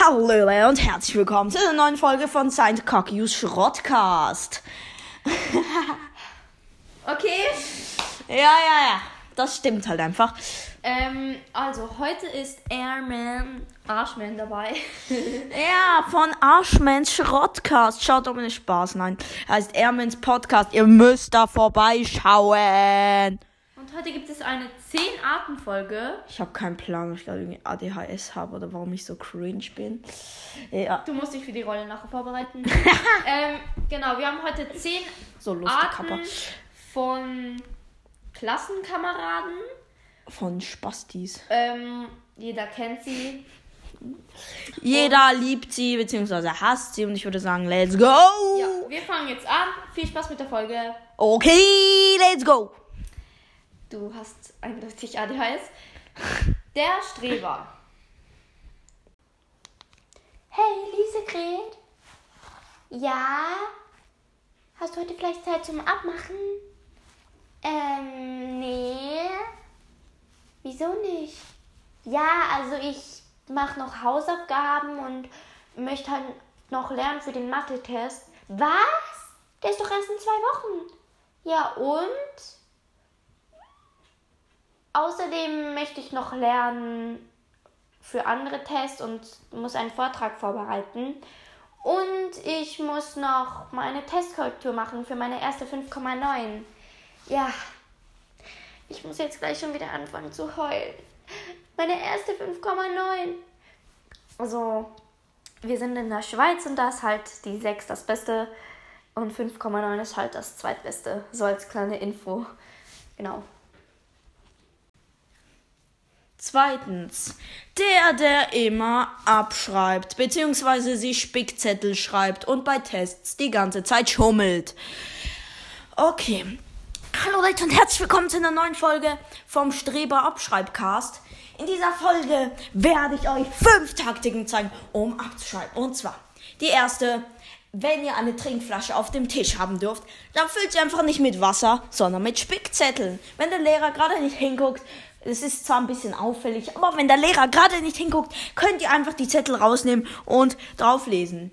Hallo Leute und herzlich willkommen zu einer neuen Folge von Saint Cockyus Schrottcast. Okay. Ja, ja, ja. Das stimmt halt einfach. Ähm, also heute ist Airman Arschman dabei. Ja, von Arschmans Schrottcast. Schaut doch mal Spaß. Nein, heißt Airmans Podcast. Ihr müsst da vorbeischauen. Und heute gibt es eine 10-Arten-Folge. Ich habe keinen Plan, ob ich gerade irgendwie ADHS habe oder warum ich so cringe bin. Ja, Du musst dich für die Rolle nachher vorbereiten. ähm, genau, wir haben heute 10 so Arten Kappa. von Klassenkameraden. Von Spastis. Ähm, jeder kennt sie. Jeder liebt sie, beziehungsweise hasst sie. Und ich würde sagen, let's go. Ja, wir fangen jetzt an. Viel Spaß mit der Folge. Okay, let's go. Du hast eindeutig ADHS. Der Streber. Hey, Liesegret. Ja? Hast du heute vielleicht Zeit zum Abmachen? Ähm, nee. Wieso nicht? Ja, also ich mache noch Hausaufgaben und möchte halt noch lernen für den Mathe-Test. Was? Der ist doch erst in zwei Wochen. Ja, und? Außerdem möchte ich noch lernen für andere Tests und muss einen Vortrag vorbereiten. Und ich muss noch meine Testkorrektur machen für meine erste 5,9. Ja, ich muss jetzt gleich schon wieder anfangen zu heulen. Meine erste 5,9. Also, wir sind in der Schweiz und da ist halt die 6 das Beste und 5,9 ist halt das zweitbeste. So als kleine Info. Genau. Zweitens, der, der immer abschreibt, beziehungsweise sie Spickzettel schreibt und bei Tests die ganze Zeit schummelt. Okay. Hallo Leute und herzlich willkommen zu einer neuen Folge vom Streber Abschreibcast. In dieser Folge werde ich euch fünf Taktiken zeigen, um abzuschreiben. Und zwar, die erste, wenn ihr eine Trinkflasche auf dem Tisch haben dürft, dann füllt sie einfach nicht mit Wasser, sondern mit Spickzetteln. Wenn der Lehrer gerade nicht hinguckt, es ist zwar ein bisschen auffällig, aber wenn der Lehrer gerade nicht hinguckt, könnt ihr einfach die Zettel rausnehmen und drauflesen.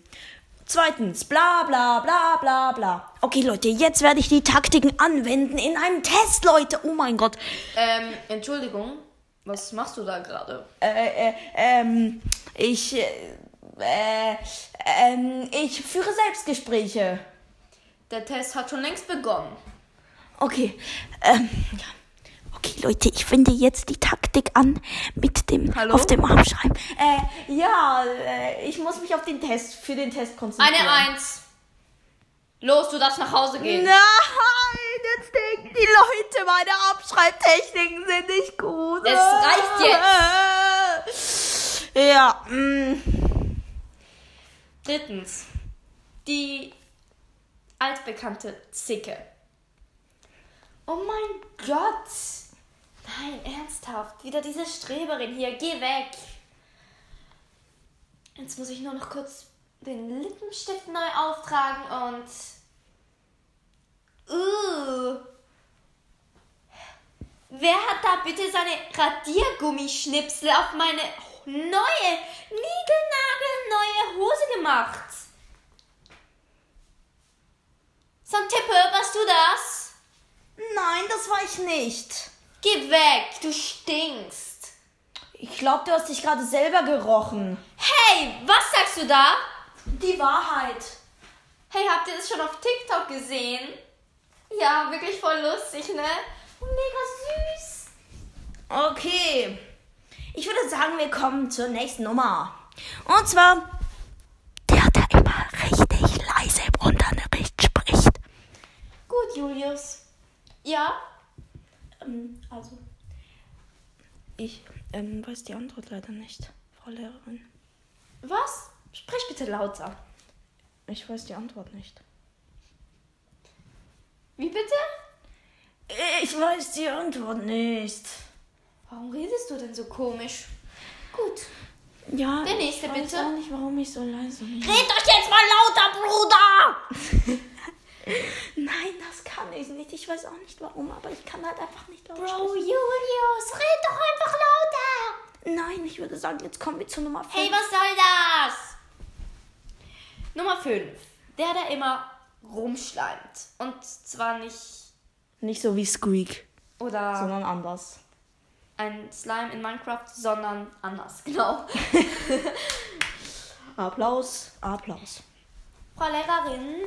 Zweitens, bla bla bla bla bla. Okay, Leute, jetzt werde ich die Taktiken anwenden in einem Test, Leute. Oh mein Gott. Ähm, Entschuldigung. Was machst du da gerade? Äh, äh, ähm, ich, äh, äh, ähm, ich führe Selbstgespräche. Der Test hat schon längst begonnen. Okay, ähm, ja. Leute, ich wende jetzt die Taktik an mit dem Hallo? auf dem Abschreiben. Äh, ja, äh, ich muss mich auf den Test, für den Test konzentrieren. Eine Eins. Los, du darfst nach Hause gehen. Nein, jetzt denken die Leute, meine Abschreibtechniken sind nicht gut. Es reicht jetzt. Ja, mm. Drittens. Die altbekannte Zicke. Oh mein Gott! Nein, ernsthaft. Wieder diese Streberin hier. Geh weg. Jetzt muss ich nur noch kurz den Lippenstift neu auftragen und. Uh. Wer hat da bitte seine Radiergummischnipsel auf meine neue, niegelnagelneue Hose gemacht? Santippe, warst du das? Nein, das war ich nicht. Geh weg, du stinkst. Ich glaube, du hast dich gerade selber gerochen. Hey, was sagst du da? Die Wahrheit. Hey, habt ihr das schon auf TikTok gesehen? Ja, wirklich voll lustig, ne? Mega süß. Okay. Ich würde sagen, wir kommen zur nächsten Nummer. Und zwar der, der immer richtig leise im Unterricht spricht. Gut, Julius. Ja? Ähm, also, ich ähm, weiß die Antwort leider nicht, Frau Lehrerin. Was? Sprich bitte lauter. Ich weiß die Antwort nicht. Wie bitte? Ich weiß die Antwort nicht. Warum redest du denn so komisch? Gut. Ja, Der nächste, ich weiß bitte. auch nicht, warum ich so leise bin. Red doch jetzt mal lauter, Bruder! Nein, das kann ich nicht. Ich weiß auch nicht warum, aber ich kann halt einfach nicht laut Bro, sprechen. Julius, red doch einfach lauter! Nein, ich würde sagen, jetzt kommen wir zu Nummer 5. Hey, was soll Nummer 5. Der, der immer rumschleimt. Und zwar nicht. Nicht so wie Squeak, Oder sondern anders. ein Slime in Minecraft, sondern anders. Genau. Applaus, Applaus. Frau Lehrerin,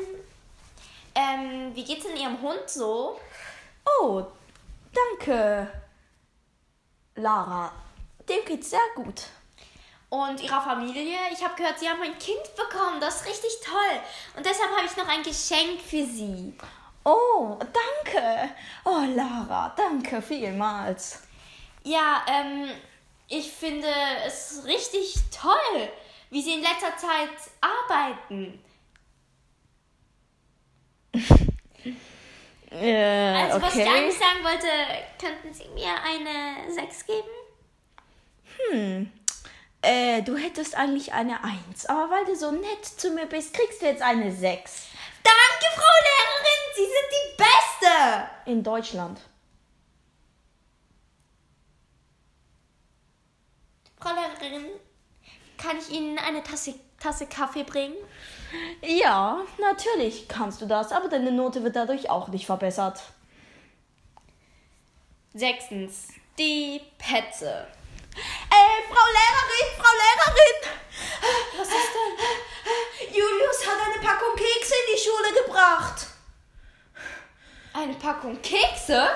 ähm, wie geht's denn Ihrem Hund so? Oh, danke, Lara. Dem geht's sehr gut. Und Ihrer Familie? Ich habe gehört, Sie haben ein Kind bekommen. Das ist richtig toll. Und deshalb habe ich noch ein Geschenk für Sie. Oh, danke. Oh, Lara, danke vielmals. Ja, ähm, ich finde es richtig toll, wie Sie in letzter Zeit arbeiten. Äh, Also, was ich okay. eigentlich sagen wollte, könnten Sie mir eine 6 geben? Äh, du hättest eigentlich eine Eins, aber weil du so nett zu mir bist, kriegst du jetzt eine Sechs. Danke, Frau Lehrerin, Sie sind die Beste! In Deutschland. Frau Lehrerin, kann ich Ihnen eine Tasse, Tasse Kaffee bringen? Ja, natürlich kannst du das, aber deine Note wird dadurch auch nicht verbessert. Sechstens, die Petze. Äh, Frau Lehrerin, Frau Lehrerin! Was ist denn? Julius hat eine Packung Kekse in die Schule gebracht. Eine Packung Kekse?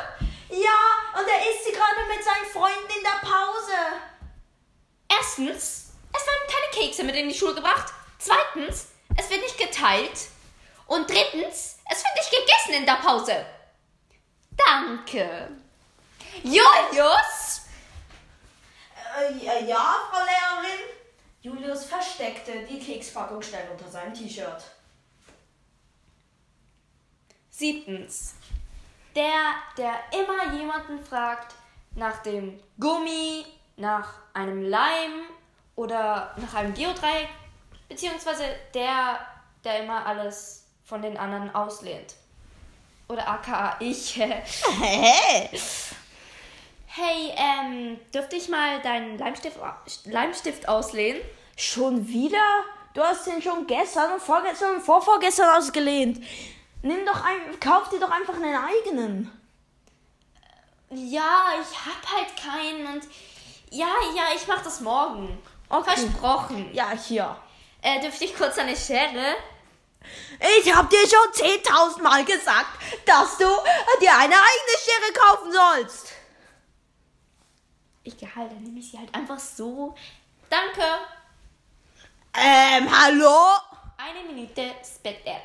Ja, und er isst sie gerade mit seinen Freunden in der Pause. Erstens, Kekse mit in die Schule gebracht. Zweitens, es wird nicht geteilt. Und drittens, es wird nicht gegessen in der Pause. Danke. Julius! Äh, ja, Frau Lehrerin. Julius versteckte die Kekspackung schnell unter seinem T-Shirt. Siebtens, der, der immer jemanden fragt nach dem Gummi, nach einem Leim oder nach einem Geodreieck, beziehungsweise der, der immer alles von den anderen auslehnt. Oder aka ich. Hä? Hey, ähm, dürfte ich mal deinen Leimstift, Leimstift auslehnen? Schon wieder? Du hast den schon gestern und vorgestern und vorvorgestern ausgelehnt. Nimm doch ein, kauf dir doch einfach einen eigenen. Ja, ich hab halt keinen und ja, ja, ich mach das morgen. Okay. Versprochen. Ja, hier. Äh, dürfte ich kurz eine Schere? Ich hab dir schon 10.000 Mal gesagt, dass du dir eine eigene Schere kaufen sollst. Egal, dann nehme ich sie halt einfach so. Danke. Ähm, hallo? Eine Minute später.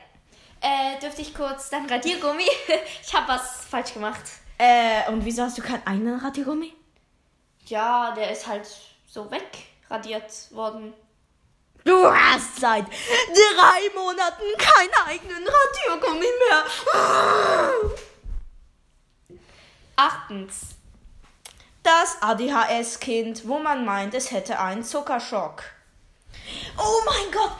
Äh, dürfte ich kurz dein Radiergummi? ich habe was falsch gemacht. Äh, und wieso hast du keinen eigenen Radiergummi? Ja, der ist halt so wegradiert worden. Du hast seit drei Monaten keinen eigenen Radiergummi mehr. Achtens. Das ADHS-Kind, wo man meint, es hätte einen Zuckerschock. Oh mein Gott!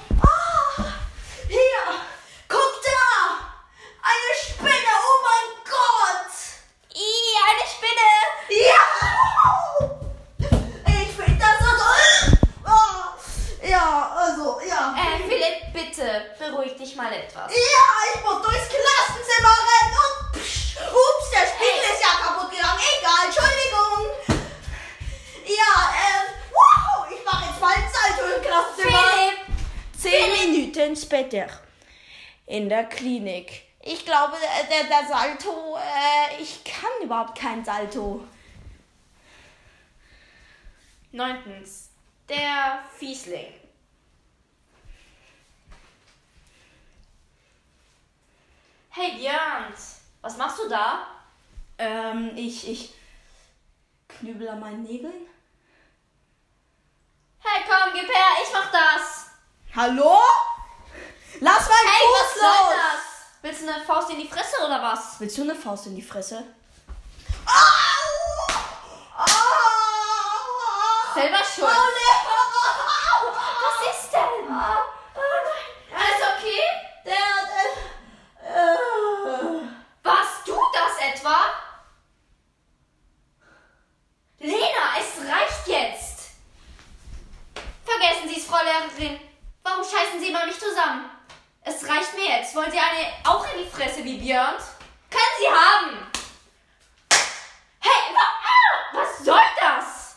In der Klinik. Ich glaube, der, der, der Salto, äh, ich kann überhaupt kein Salto. Neuntens. Der Fiesling. Hey Björn, was machst du da? Ähm, ich, ich knübel an meinen Nägeln. Hey komm, gib her, ich mach das. Hallo? Lass meinen Hey, Fuß was los! soll das? Willst du eine Faust in die Fresse oder was? Willst du eine Faust in die Fresse? Au! Au! Selber schuld. Au! Was ist denn? Alles okay? Der, der, äh, Warst du das etwa? Lena, es reicht jetzt. Vergessen Sie es, Frau Lehrerin. Warum scheißen Sie mal nicht zusammen? Es reicht mir jetzt. Wollen Sie eine auch in die Fresse wie Björn? Können Sie haben! Hey, wa ah, was soll das?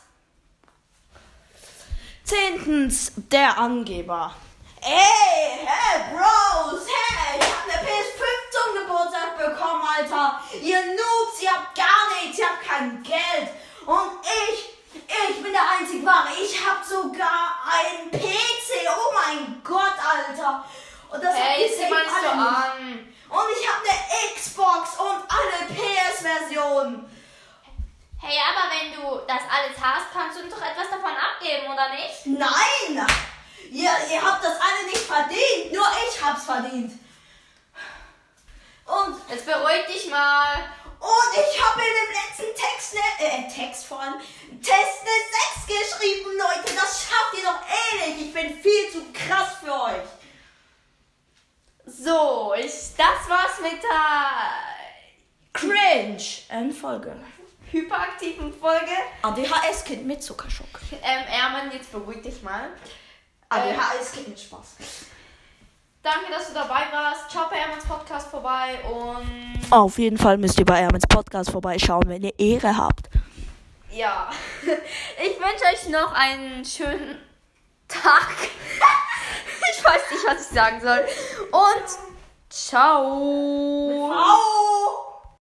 Zehntens, der Angeber. Ey, hey, Bros, hey, ich hab eine PS5 zum Geburtstag bekommen, Alter. Ihr Noobs, ihr habt gar nichts, ihr habt kein Geld. Und ich, ich bin der einzig wahre. Ich hab sogar einen PC. Oh mein Gott, Alter. Und das Hey, mal nicht so an. Und ich hab eine Xbox und alle PS-Versionen. Hey, aber wenn du das alles hast, kannst du doch etwas davon abgeben, oder nicht? Nein! Ihr, ihr habt das alle nicht verdient. Nur ich hab's verdient. Und, Jetzt beruhig dich mal. und ich habe in dem letzten Text, ne, äh, Text vor allem, Test eine 6 geschrieben, Leute. Das schafft ihr doch eh nicht. Ich bin viel zu krass für euch. So, ich, das war's mit der Cringe. Hyperaktiven Folge. ADHS-Kind mit Zuckerschock. Ähm, Erman, jetzt beruhig dich mal. ADHS-Kind mit Spaß. Danke, dass du dabei warst. Ciao bei Ermans Podcast vorbei und Auf jeden Fall müsst ihr bei Ermens Podcast vorbeischauen, wenn ihr Ehre habt. ja. Ich wünsche euch noch einen schönen Tag. ich weiß nicht, was ich sagen soll. Und ciao. Au!